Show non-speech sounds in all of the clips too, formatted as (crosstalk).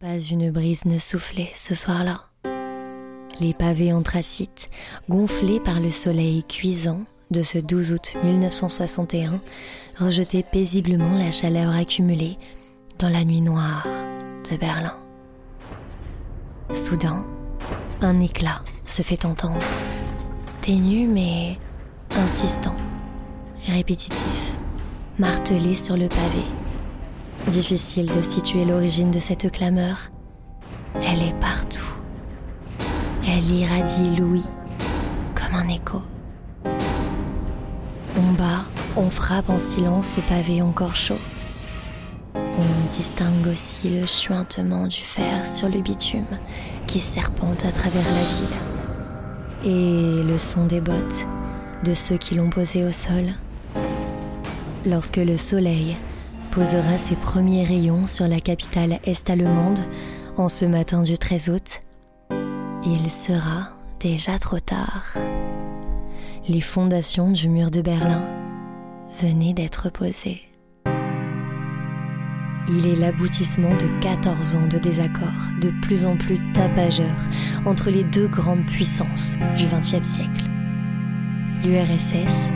Pas une brise ne soufflait ce soir-là. Les pavés anthracites, gonflés par le soleil cuisant de ce 12 août 1961, rejetaient paisiblement la chaleur accumulée dans la nuit noire de Berlin. Soudain, un éclat se fait entendre, ténu mais insistant, répétitif, martelé sur le pavé. Difficile de situer l'origine de cette clameur. Elle est partout. Elle irradie Louis comme un écho. On bat, on frappe en silence ce pavé encore chaud. On distingue aussi le chuintement du fer sur le bitume qui serpente à travers la ville. Et le son des bottes de ceux qui l'ont posé au sol. Lorsque le soleil posera ses premiers rayons sur la capitale est-allemande en ce matin du 13 août, il sera déjà trop tard. Les fondations du mur de Berlin venaient d'être posées. Il est l'aboutissement de 14 ans de désaccords de plus en plus tapageurs entre les deux grandes puissances du XXe siècle, l'URSS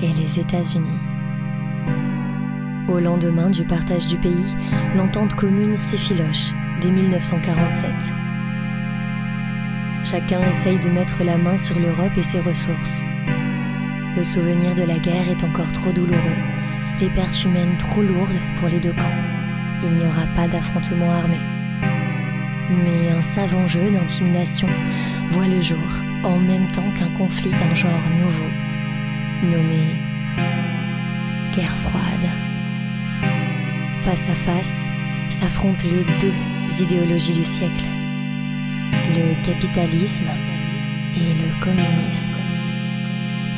et les États-Unis. Au lendemain du partage du pays, l'entente commune s'effiloche dès 1947. Chacun essaye de mettre la main sur l'Europe et ses ressources. Le souvenir de la guerre est encore trop douloureux, les pertes humaines trop lourdes pour les deux camps. Il n'y aura pas d'affrontement armé. Mais un savant jeu d'intimidation voit le jour en même temps qu'un conflit d'un genre nouveau, nommé guerre froide. Face à face s'affrontent les deux idéologies du siècle, le capitalisme et le communisme.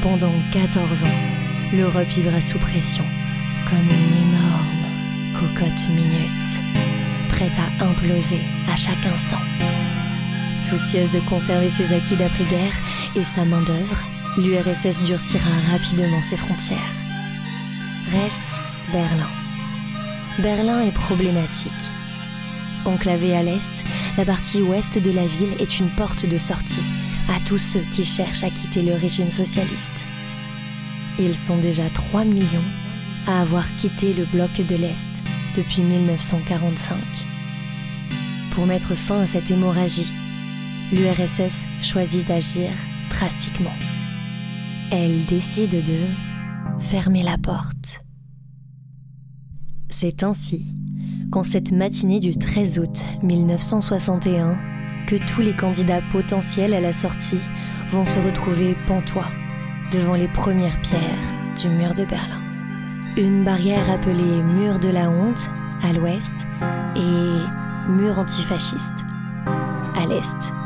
Pendant 14 ans, l'Europe vivra sous pression, comme une énorme cocotte minute, prête à imploser à chaque instant. Soucieuse de conserver ses acquis d'après-guerre et sa main-d'œuvre, l'URSS durcira rapidement ses frontières. Reste Berlin. Berlin est problématique. Enclavée à l'est, la partie ouest de la ville est une porte de sortie à tous ceux qui cherchent à quitter le régime socialiste. Ils sont déjà 3 millions à avoir quitté le bloc de l'Est depuis 1945. Pour mettre fin à cette hémorragie, l'URSS choisit d'agir drastiquement. Elle décide de fermer la porte. C'est ainsi qu'en cette matinée du 13 août 1961, que tous les candidats potentiels à la sortie vont se retrouver pantois devant les premières pierres du mur de Berlin. Une barrière appelée mur de la honte à l'ouest et mur antifasciste à l'est.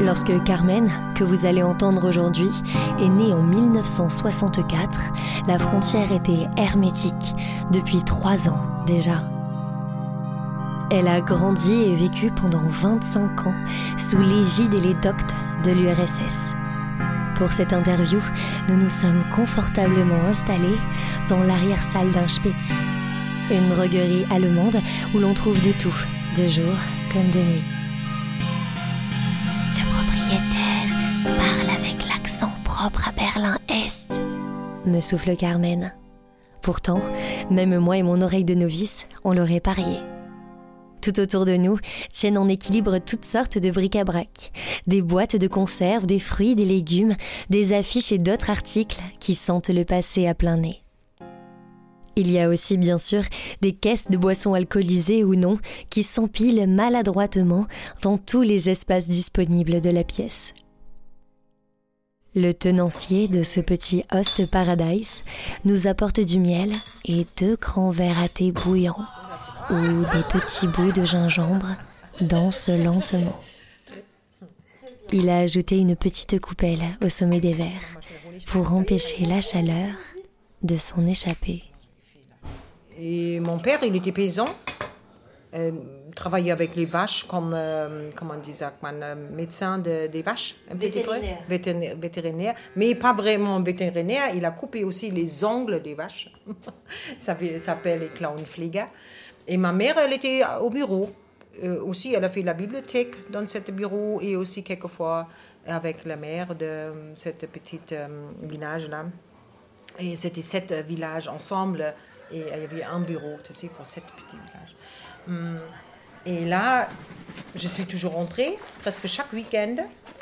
Lorsque Carmen, que vous allez entendre aujourd'hui, est née en 1964, la frontière était hermétique depuis trois ans déjà. Elle a grandi et vécu pendant 25 ans sous l'égide et les doctes de l'URSS. Pour cette interview, nous nous sommes confortablement installés dans l'arrière-salle d'un Späti, une droguerie allemande où l'on trouve de tout, de jour comme de nuit. Me souffle Carmen. Pourtant, même moi et mon oreille de novice, on l'aurait parié. Tout autour de nous tiennent en équilibre toutes sortes de bric-à-brac. Des boîtes de conserve, des fruits, des légumes, des affiches et d'autres articles qui sentent le passé à plein nez. Il y a aussi bien sûr des caisses de boissons alcoolisées ou non qui s'empilent maladroitement dans tous les espaces disponibles de la pièce. Le tenancier de ce petit host paradise nous apporte du miel et deux grands verres à thé bouillants où des petits bouts de gingembre dansent lentement. Il a ajouté une petite coupelle au sommet des verres pour empêcher la chaleur de s'en échapper. Et mon père, il était paysan, euh, travaillait avec les vaches comme, euh, comment ça, euh, médecin de, des vaches. Vétérinaire. Vétérinaire. vétérinaire. Mais pas vraiment vétérinaire, il a coupé aussi les ongles des vaches. (laughs) ça s'appelle les Clownflieger. Et ma mère, elle était au bureau. Euh, aussi, elle a fait la bibliothèque dans ce bureau et aussi quelquefois avec la mère de ce petit village-là. Et c'était sept villages ensemble et il y avait un bureau, tu sais, pour sept petits villages. Hum, et là, je suis toujours rentrée presque chaque week-end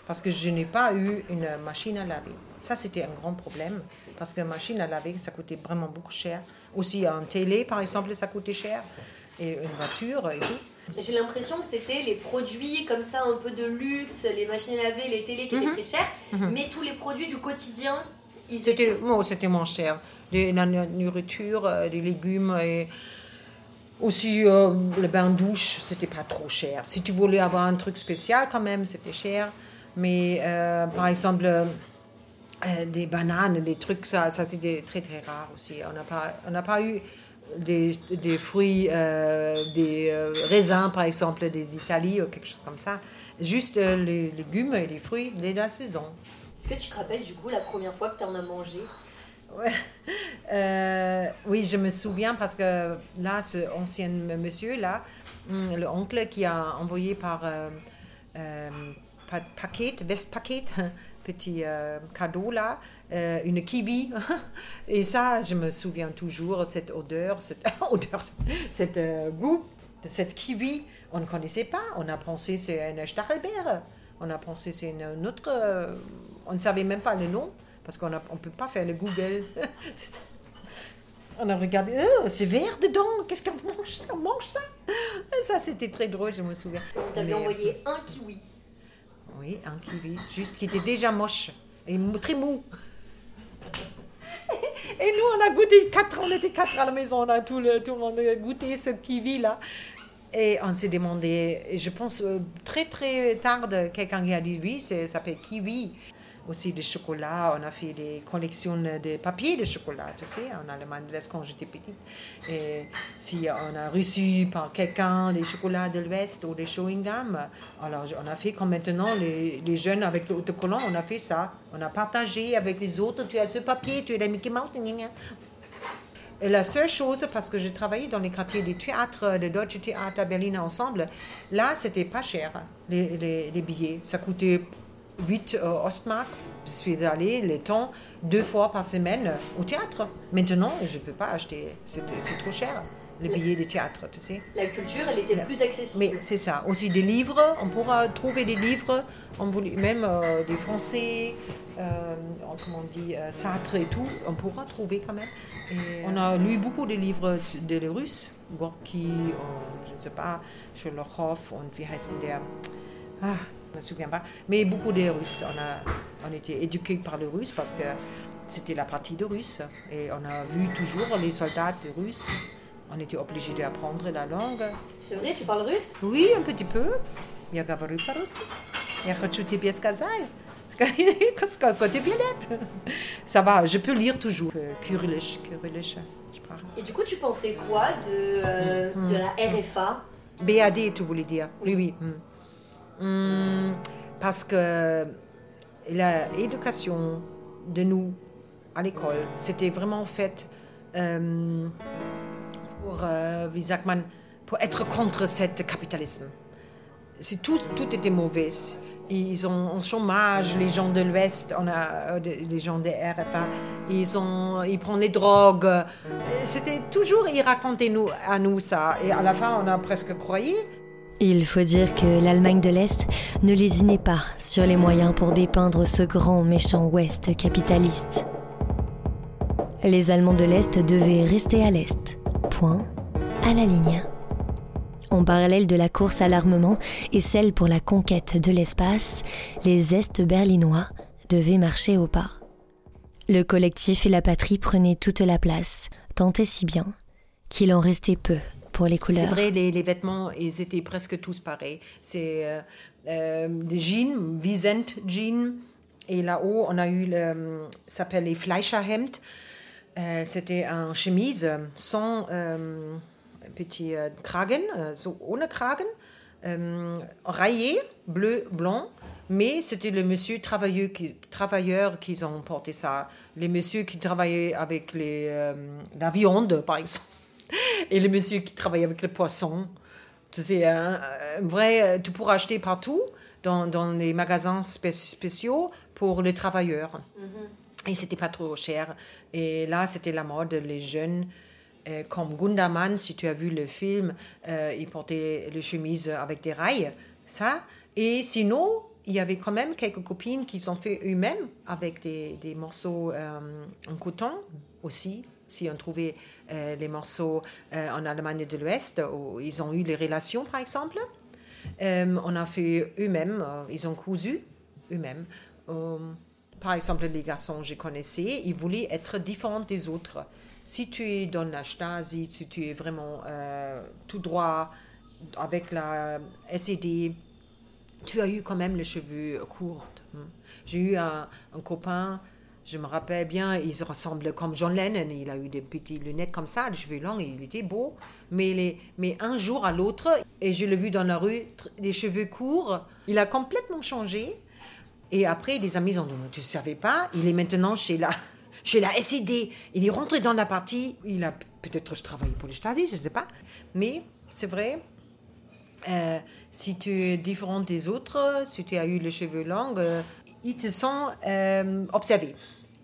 parce que je n'ai pas eu une machine à laver. Ça, c'était un grand problème parce que machine à laver, ça coûtait vraiment beaucoup cher. Aussi, un télé, par exemple, ça coûtait cher. Et une voiture et tout. J'ai l'impression que c'était les produits comme ça, un peu de luxe, les machines à laver, les télés qui étaient mhm. très chers, mhm. mais tous les produits du quotidien, ils C'était étaient... moins cher. la nourriture, euh, des légumes et aussi euh, le bain douche, c'était pas trop cher. Si tu voulais avoir un truc spécial, quand même, c'était cher. Mais euh, par exemple, euh, des bananes, des trucs, ça, ça c'était très très rare aussi. On n'a pas, pas eu des, des fruits, des raisins par exemple des Italies ou quelque chose comme ça. Juste les légumes et les fruits de la saison. Est-ce que tu te rappelles du coup la première fois que tu en as mangé? (laughs) oui, je me souviens parce que là, ce ancien monsieur là, hum, le oncle qui a envoyé par paquet, veste-paquet, (laughs) petit euh, cadeau là, euh, une kiwi. (laughs) Et ça, je me souviens toujours, cette odeur, cette odeur, cette euh, goût de cette kiwi. On ne connaissait pas. On a pensé c'est un stachelbeer. On a pensé c'est une, autre. on ne savait même pas le nom parce qu'on ne peut pas faire le Google. (laughs) On a regardé, oh, c'est vert dedans, qu'est-ce qu'on mange ça? Mange ça? Ça, c'était très drôle, je me souviens. On t'avait envoyé un kiwi. Oui, un kiwi, juste qui était déjà moche et très mou. (laughs) Et nous, on a goûté quatre, on était quatre à la maison, on a tout le, tout le monde a goûté ce kiwi là. Et on s'est demandé, je pense euh, très très tard, quelqu'un qui a dit oui, ça s'appelle kiwi aussi des chocolats. On a fait des collections de papiers de chocolat, tu sais, en Allemagne de l'Est quand j'étais petite. Et si on a reçu par quelqu'un des chocolats de l'Ouest ou des chewing-gum, alors on a fait comme maintenant les, les jeunes avec l'autocollant, on a fait ça. On a partagé avec les autres. Tu as ce papier, tu as la Mickey Mouse. Et la seule chose, parce que j'ai travaillé dans les quartiers des théâtres, de Deutsche Theater à Berlin ensemble, là, c'était pas cher, les, les billets. Ça coûtait 8 euh, Ostmark. Je suis allée les temps deux fois par semaine au théâtre. Maintenant, je ne peux pas acheter, c'est trop cher. Les billets de théâtre, tu sais. La culture, elle était plus accessible. Mais c'est ça. Aussi des livres, on pourra trouver des livres, on même euh, des Français, euh, comment on dit, euh, Sartre et tout, on pourra trouver quand même. on a lu beaucoup de livres de les Russes, Gorky, je ne sais pas, Sherlock und wie heißt der? Ah, me souviens pas. Mais beaucoup des Russes. On a, on était éduqués par les Russes parce que c'était la partie de Russes. Et on a vu toujours les soldats russes. On était obligés d'apprendre la langue. C'est vrai, tu parles russe Oui, un petit peu. Я говорю по-русски. Я хочу тебе сказать. Côté bien-être. Ça va, je peux lire toujours. Kyrillisch, Kyrillisch, je parle. Et du coup, tu pensais quoi de, euh, mm. de la RFA BAD, tu voulais dire Oui, oui. oui. Mm. Hmm, parce que l'éducation de nous à l'école, c'était vraiment fait euh, pour, euh, pour être contre ce capitalisme. Tout, tout était mauvais. Ils ont un chômage, les gens de l'Ouest, euh, les gens des RFA, ils, ont, ils prennent les drogues. C'était toujours, ils racontaient nous, à nous ça. Et à la fin, on a presque croyé. Il faut dire que l'Allemagne de l'Est ne lésinait pas sur les moyens pour dépeindre ce grand méchant Ouest capitaliste. Les Allemands de l'Est devaient rester à l'Est. Point à la ligne. En parallèle de la course à l'armement et celle pour la conquête de l'espace, les Est berlinois devaient marcher au pas. Le collectif et la patrie prenaient toute la place, tant et si bien qu'il en restait peu les couleurs. C'est vrai, les, vêtements, ils étaient presque tous pareils. C'est euh, euh, des jeans, Vicent jeans. Et là-haut, on a eu le, s'appelle les Fleischerhemd. Euh, c'était un chemise sans petit kragen, so ohne kragen, rayé, bleu, blanc. Mais c'était le monsieur travailleur qui, travailleurs qui ont porté ça. Les messieurs qui travaillaient avec les, la viande, par exemple. Et le monsieur qui travaille avec le poisson. C'est un, un vrai, euh, tu pourras acheter partout dans, dans les magasins spé- spéciaux pour les travailleurs. Et c'était pas trop cher. Et là, c'était la mode, les jeunes. euh, comme Gundermann, si tu as vu le film, euh, il portait les chemises avec des rails, ça. Et sinon, il y avait quand même quelques copines qui sont fait eux-mêmes avec des, des morceaux euh, en coton aussi. Si on trouvait euh, les morceaux euh, en Allemagne de l'Ouest, où ils ont eu les relations, par exemple. Euh, on a fait eux-mêmes, ils ont cousu eux-mêmes. Par exemple, les garçons que je connaissais, ils voulaient être différents des autres. Si tu es dans la Stasi, si tu es vraiment tout droit avec la SED, tu as eu quand même les cheveux courts. hein. J'ai eu un copain, je me rappelle bien, il se ressemblait comme John Lennon. Il a eu des petites lunettes comme ça, les cheveux longs, il était beau. Mais, les, mais un jour à l'autre, et je l'ai vu dans la rue, les cheveux courts, il a complètement changé. Et après, des amis ont dit, tu ne savais pas, il est maintenant chez la, (laughs) chez la SED. Il est rentré dans la partie, il a peut-être travaillé pour les Stasi, je ne sais pas. Mais c'est vrai, euh, si tu es différent des autres, si tu as eu les cheveux longs, euh, ils te sont euh, observés,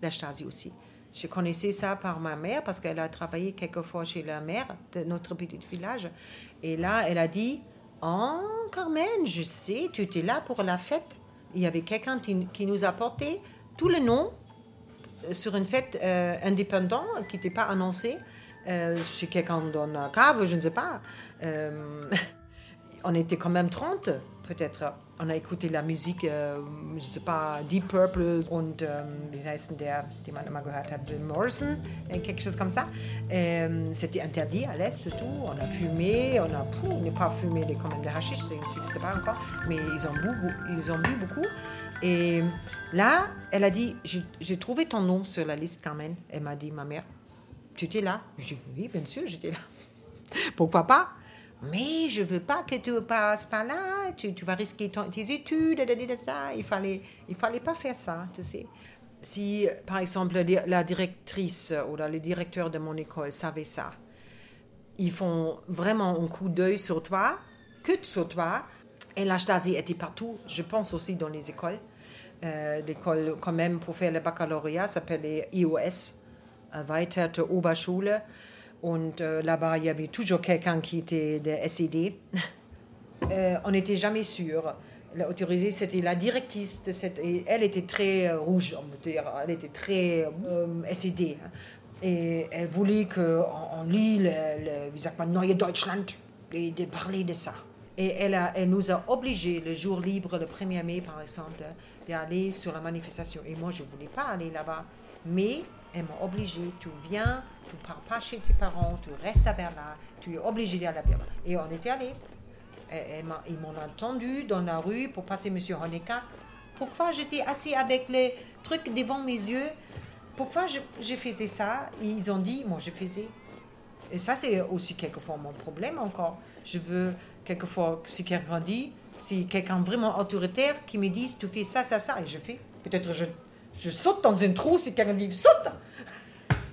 la Stasi aussi. Je connaissais ça par ma mère parce qu'elle a travaillé quelquefois chez la mère de notre petit village. Et là, elle a dit Oh, Carmen, je sais, tu étais là pour la fête. Il y avait quelqu'un qui, nous a porté tout le nom euh, sur une fête euh, indépendante qui n'était pas annoncée euh, chez quelqu'un dans la cave, je ne sais pas. Euh, (laughs) on était quand même 30, peut-être. On a écouté la Musik, äh, je sais pas, Deep Purple und, ähm, wie heißt denn der, den man immer gehört hat, Morrison, quelque chose comme ça. C'était interdit à l'Est, tout. On a fumé, on a, pas fumé les, quand même de hashish, ça n'existe pas encore, mais ils ont, bu, ils ont bu beaucoup. Et là, elle a dit, j'ai trouvé ton nom sur la liste, Carmen. Elle m'a dit, ma mère, tu étais là? J'ai dit, oui, bien sûr, j'étais là. (laughs) Pourquoi pas? Mais je veux pas que tu passes par là, tu, vas risquer tes études, il fallait, il fallait pas faire ça, tu sais. Si, par exemple, la la directrice ou le directeur de mon école savait ça, ils font vraiment un coup d'œil sur toi, que sur toi. Et la Stasi était partout, je pense aussi dans les écoles. Euh, L'école, quand même, pour faire le baccalauréat, s'appelait IOS, Erweiterte Oberschule. Und euh, là-bas, il y avait toujours quelqu'un qui était de SED. (laughs) Euh, on n'était jamais sûr. L'autorisée, c'était la directrice. Elle était très euh, rouge, on peut dire. Elle était très euh, SED. hein. Et elle voulait qu'on on lit le, le, Neue Deutschland et de parler de ça. Et elle, a, elle nous a obligés, le jour libre, le 1er mai par exemple, d'aller sur la manifestation. Et moi, je ne voulais pas aller là-bas. Mais elle m'a obligé, tu viens, tu ne pars pas chez tes parents, tu restes à Berlin, tu es obligé d'aller à Berlin. Et on était allés. Ils m'ont entendu dans la rue pour passer M. Honecker. Pourquoi j'étais assis avec les trucs devant mes yeux? Pourquoi je, je faisais ça? Ils ont dit, moi je faisais. Et ça, c'est aussi quelquefois mon problème encore. Je veux, quelquefois, si quelqu'un dit, si quelqu'un vraiment autoritaire qui me dise, tu fais ça, ça, ça, et je fais. Peut-être je, je saute dans un trou si quelqu'un dit, saute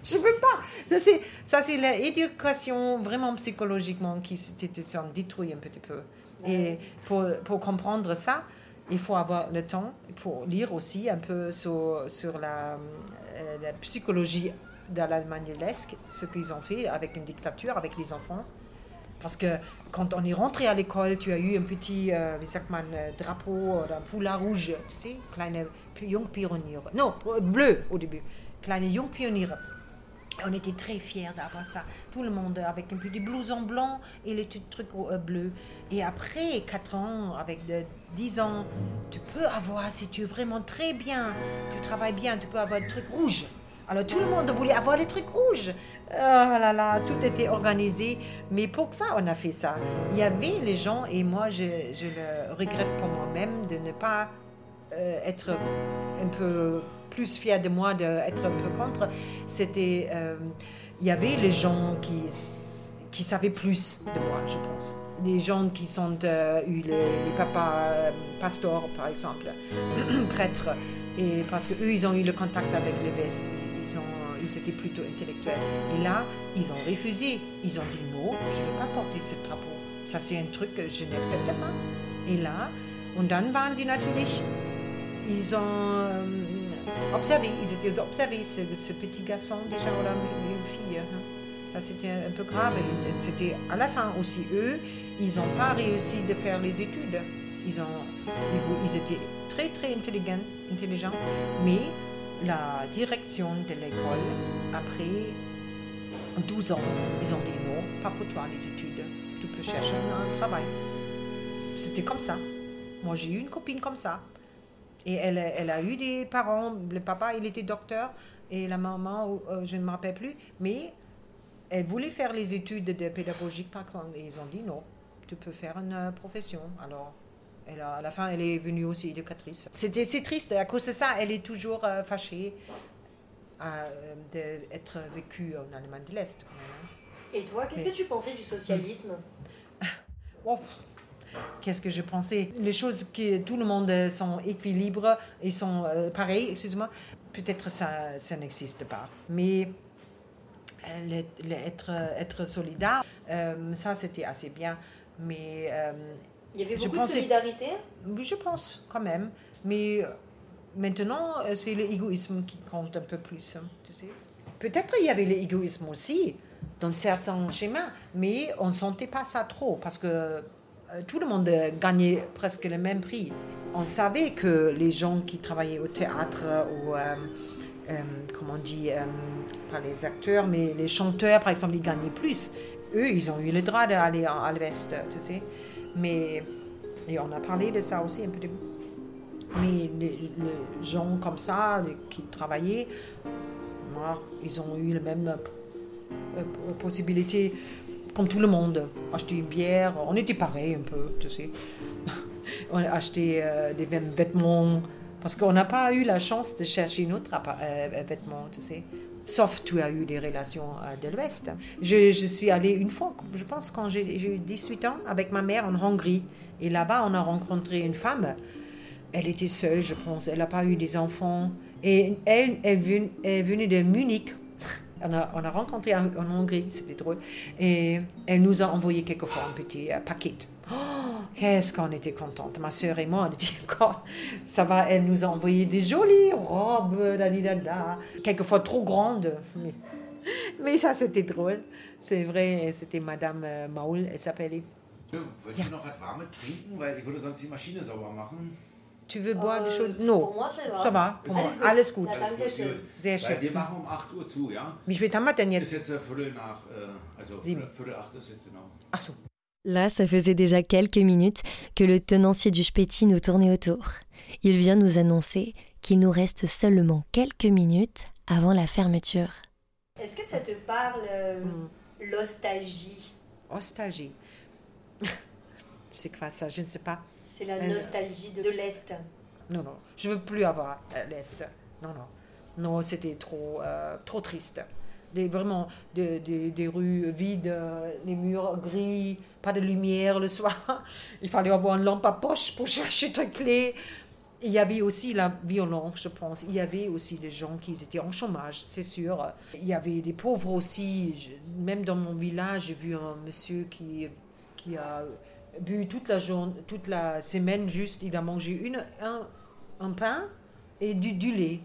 Je veux pas. Ça, c'est, ça, c'est l'éducation vraiment psychologiquement qui se se sont détruit un petit peu. Et pour, pour comprendre ça, il faut avoir le temps, il faut lire aussi un peu sur, sur la, euh, la psychologie de l'Allemagne de l'Est, ce qu'ils ont fait avec une dictature, avec les enfants. Parce que quand on est rentré à l'école, tu as eu un petit, euh, wie sagt man, euh, drapeau, oder foulard rouge, tu sais, kleine Jungpioniere. Non, euh, bleu au début. Kleine Jungpioniere. On était très fiers d'avoir ça. Tout le monde avec un petit blouson blanc et les trucs euh, bleus. Et après 4 ans, avec de 10 ans, tu peux avoir, si tu es vraiment très bien, tu travailles bien, tu peux avoir des trucs rouges. Alors tout le monde voulait avoir les trucs rouges. Oh là là, tout était organisé. Mais pourquoi on a fait ça? Il y avait les gens, et moi je, le regrette pour moi-même de ne pas euh, être un peu plus fier de moi, d'être un peu contre, c'était. euh, il y avait les gens qui, qui savaient plus de moi, je pense. Les gens qui sont euh, eu les, les papas pasteurs, par exemple, (clears throat) prêtres, et parce qu'eux, ils ont eu le contact avec les vestes. Ils étaient plutôt intellectuels. Et là, ils ont refusé. Ils ont dit non, je ne veux pas porter ce drapeau. Ça, c'est un truc que je n'accepte pas. Et là, und dann waren sie natürlich, ils ont euh, observé, ils étaient observés, ce, petit garçon déjà, ou une fille. hein. Ça, c'était un peu grave. C'était à la fin aussi, eux, ils n'ont pas réussi de faire les études. Ils, ont, ils, ils étaient très, très intelligents, intelligents, mais la direction de l'école, après 12 ans, ils ont dit non, pas pour toi les études. Tu peux chercher un travail. C'était comme ça. Moi, j'ai eu une copine comme ça. Et elle, elle a eu des parents. Le papa, il était docteur. Et la maman, euh, je ne me rappelle plus. Mais elle voulait faire les études de pédagogique, par. Et ils ont dit non, tu peux faire une euh, profession. Alors, elle a- à la fin, elle est venue aussi éducatrice. C'était c'est triste. À cause de ça, elle est toujours euh, fâchée euh, d'être vécue en Allemagne de l'Est. hein. Et toi, qu'est-ce que tu pensais du socialisme? (laughs) Oh, Qu'est-ce que je pensais? Les choses que tout le monde sont équilibres et sont euh, pareils, excuse-moi, peut-être ça, ça n'existe pas. Mais le- le- être, être solidaire, euh, ça c'était assez bien. Mais Il y avait beaucoup de solidarité je pense quand même. Mais euh, maintenant, euh, c'est l'égoïsme qui compte un peu plus. hein, tu sais. Peut-être il y avait l'égoïsme aussi dans certains schémas, mais on ne sentait pas ça trop parce que euh, tout le monde gagnait presque le même prix. On savait que les gens qui travaillaient au théâtre ou, euh, euh, comment on dit, euh, pas les acteurs, mais les chanteurs, par exemple, ils gagnaient plus. Eux, ils ont eu le droit d'aller à l'ouest, tu sais. Mais et on a parlé de ça aussi un peu. Mais les, gens comme ça, qui travaillaient, ils ont eu la même euh, euh, possibilité comme tout le monde. Acheter une bière, on était pareil un peu, tu sais. (laughs) on a acheté euh, des mêmes vêtements parce qu'on n'a pas eu la chance de chercher notre euh, vêtements, tu sais. Sauf tu as eu des relations euh, de l'Ouest. Je, suis allée une fois, je pense quand j'ai eu 18 ans, avec ma mère en Hongrie. Et là-bas, on a rencontré une femme. Elle était seule, je pense. Elle n'a pas eu des enfants. Et elle, elle, ven- elle venait de Munich. (laughs) On a, on a rencontré en, en Hongrie, c'était drôle. Et elle nous a envoyé quelquefois un petit euh, paquet. Oh, qu'est-ce qu'on était contente. Ma sœur et moi, on dit (laughs) encore, ça va, elle nous a envoyé des jolies robes, da, da, da, da. quelquefois trop grandes. Mais, mais ça, c'était drôle. C'est vrai, c'était Madame euh, Maul, elle s'appelait. Ja, Wollt ihr noch was Warmes trinken? Weil ich würde sonst die Maschine sauber machen. Tu veux boire des Euh, choses? Non, ça va. Pour moi, Alles gut. alles gut. Na, danke schön. Sehr schön. wir machen um 8 Uhr zu, ja? Wie spät haben wir denn Ist jetzt? jetzt äh, Viertel nach, äh, also Sieben. Viertel, Viertel acht ist jetzt genau. Ach so. Là, ça faisait déjà quelques minutes que le tenancier du Spéti nous tournait autour. Il vient nous annoncer qu'il nous reste seulement quelques minutes avant la fermeture. Est-ce que ça te parle, euh, Hmm. l'ostalgie Nostalgie. (laughs) C'est quoi ça? Je ne sais pas. C'est la Euh, nostalgie de, de l'Est. Non, non. Je veux plus avoir euh, l'Est. Non, non. Non, c'était trop, euh, trop triste. Des, vraiment, des, des, rues vides, euh, les murs gris, pas de lumière le soir. (laughs) Il fallait avoir une lampe à poche pour (laughs) chercher ta clé. Il y avait aussi la violence, je pense. Il y avait aussi des gens qui étaient en chômage, c'est sûr. Il y avait des pauvres aussi. Même dans mon village, j'ai vu un monsieur qui, qui a bu toute la, journée, toute la semaine juste. Il a mangé une, un, un pain et du, du lait.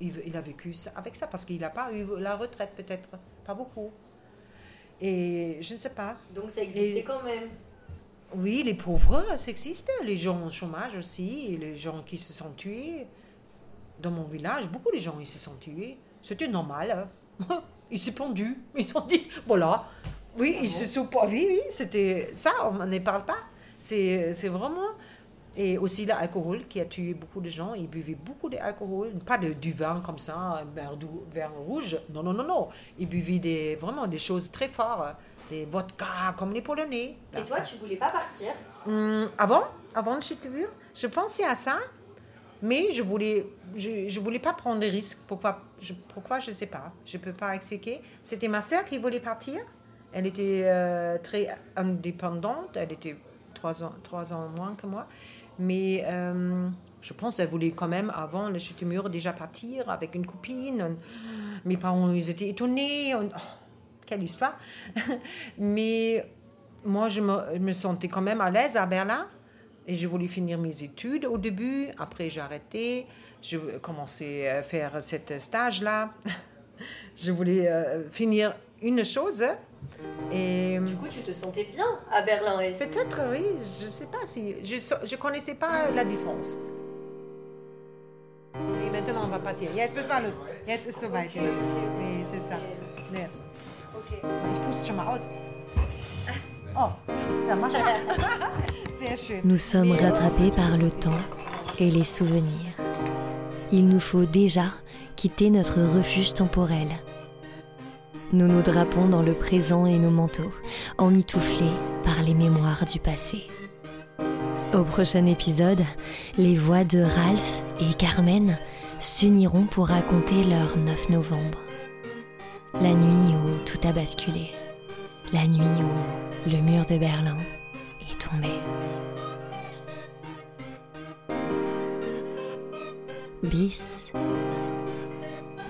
Il, il a vécu ça- avec ça parce qu'il n'a pas eu la retraite peut-être. Pas beaucoup. Et je ne sais pas. Donc ça existait Et- quand même. Oui, les pauvres, ça existe. Les gens au chômage aussi, les gens qui se sont tués. Dans mon village, beaucoup de gens ils se sont tués. C'était normal. hein. (laughs) Ils se pendu. Ils ont dit, voilà. Oui, ils se sont pas. Oui, oui, c'était ça, on n'en parle pas. C'est c'est vraiment. Et aussi l'alcool qui a tué beaucoup de gens. Ils buvaient beaucoup d'alcool. Pas de, du vin comme ça, un verre, dou- verre rouge. Non, non, non, non. Ils buvaient des, vraiment des choses très fortes. Des vodka comme les Polonais. Et toi, tu voulais pas partir? Hum, avant, avant de chez vu, je pensais à ça, mais je voulais, je, je voulais pas prendre des risques. Pourquoi je, pourquoi je sais pas. Je peux pas expliquer. C'était ma sœur qui voulait partir. Elle était euh, très indépendante. Elle était trois ans, trois ans moins que moi, mais euh, je pense qu'elle voulait quand même avant le chute mur déjà partir avec une copine. Mes parents, ils étaient étonnés. On- oh, quelle histoire. (laughs) Mais moi, je me, je me sentais quand même à l'aise à Berlin. Et j'ai voulu finir mes études au début. Après, j'ai arrêté. Je commençais à faire cet stage-là. (laughs) Je voulais euh, finir une chose. Et Du coup, tu te sentais bien à Berlin-Est. peut-être, oui, je ne sais pas si. Je ne connaissais pas la différence. Et maintenant, on va partir. Jetzt müssen wir alles. Jetzt ist soweit. ja. Oui, c'est ça. Ja. Ok. Ich puste schon mal aus. Oh, ja, mach mal. Sehr schön. Nous sommes rattrapés par le temps et les souvenirs. Il nous faut déjà quitter notre refuge temporel. Nous nous drapons dans le présent et nos manteaux, emmitouflés par les mémoires du passé. Au prochain épisode, les voix de Ralph et Carmen s'uniront pour raconter leur 9 novembre. La nuit où tout a basculé. La nuit où le mur de Berlin est tombé. Bis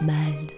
bald.